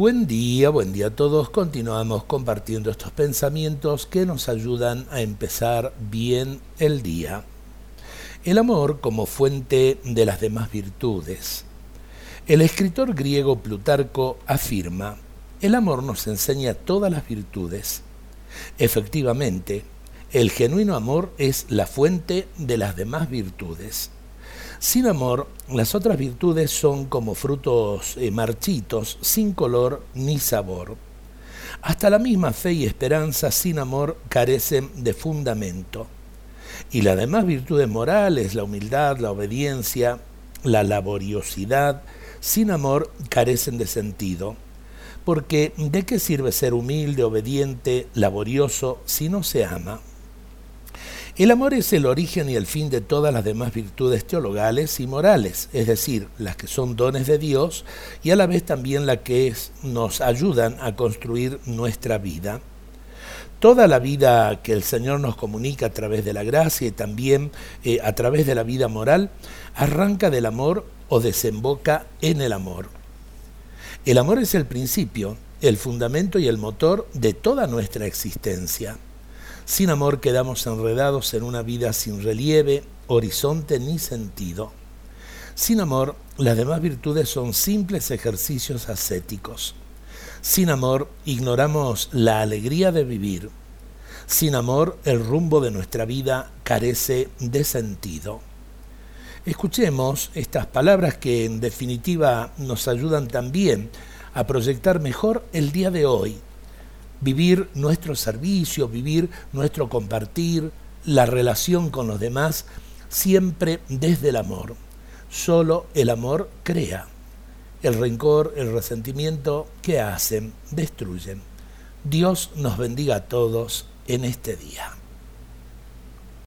Buen día, buen día a todos. Continuamos compartiendo estos pensamientos que nos ayudan a empezar bien el día. El amor como fuente de las demás virtudes. El escritor griego Plutarco afirma, el amor nos enseña todas las virtudes. Efectivamente, el genuino amor es la fuente de las demás virtudes. Sin amor, las otras virtudes son como frutos eh, marchitos, sin color ni sabor. Hasta la misma fe y esperanza sin amor carecen de fundamento. Y las demás virtudes morales, la humildad, la obediencia, la laboriosidad, sin amor carecen de sentido. Porque ¿de qué sirve ser humilde, obediente, laborioso si no se ama? El amor es el origen y el fin de todas las demás virtudes teologales y morales, es decir, las que son dones de Dios y a la vez también las que nos ayudan a construir nuestra vida. Toda la vida que el Señor nos comunica a través de la gracia y también eh, a través de la vida moral arranca del amor o desemboca en el amor. El amor es el principio, el fundamento y el motor de toda nuestra existencia. Sin amor quedamos enredados en una vida sin relieve, horizonte ni sentido. Sin amor, las demás virtudes son simples ejercicios ascéticos. Sin amor, ignoramos la alegría de vivir. Sin amor, el rumbo de nuestra vida carece de sentido. Escuchemos estas palabras que en definitiva nos ayudan también a proyectar mejor el día de hoy, vivir nuestro servicio, vivir nuestro compartir, la relación con los demás, siempre desde el amor. Solo el amor crea. El rencor, el resentimiento, ¿qué hacen? Destruyen. Dios nos bendiga a todos en este día.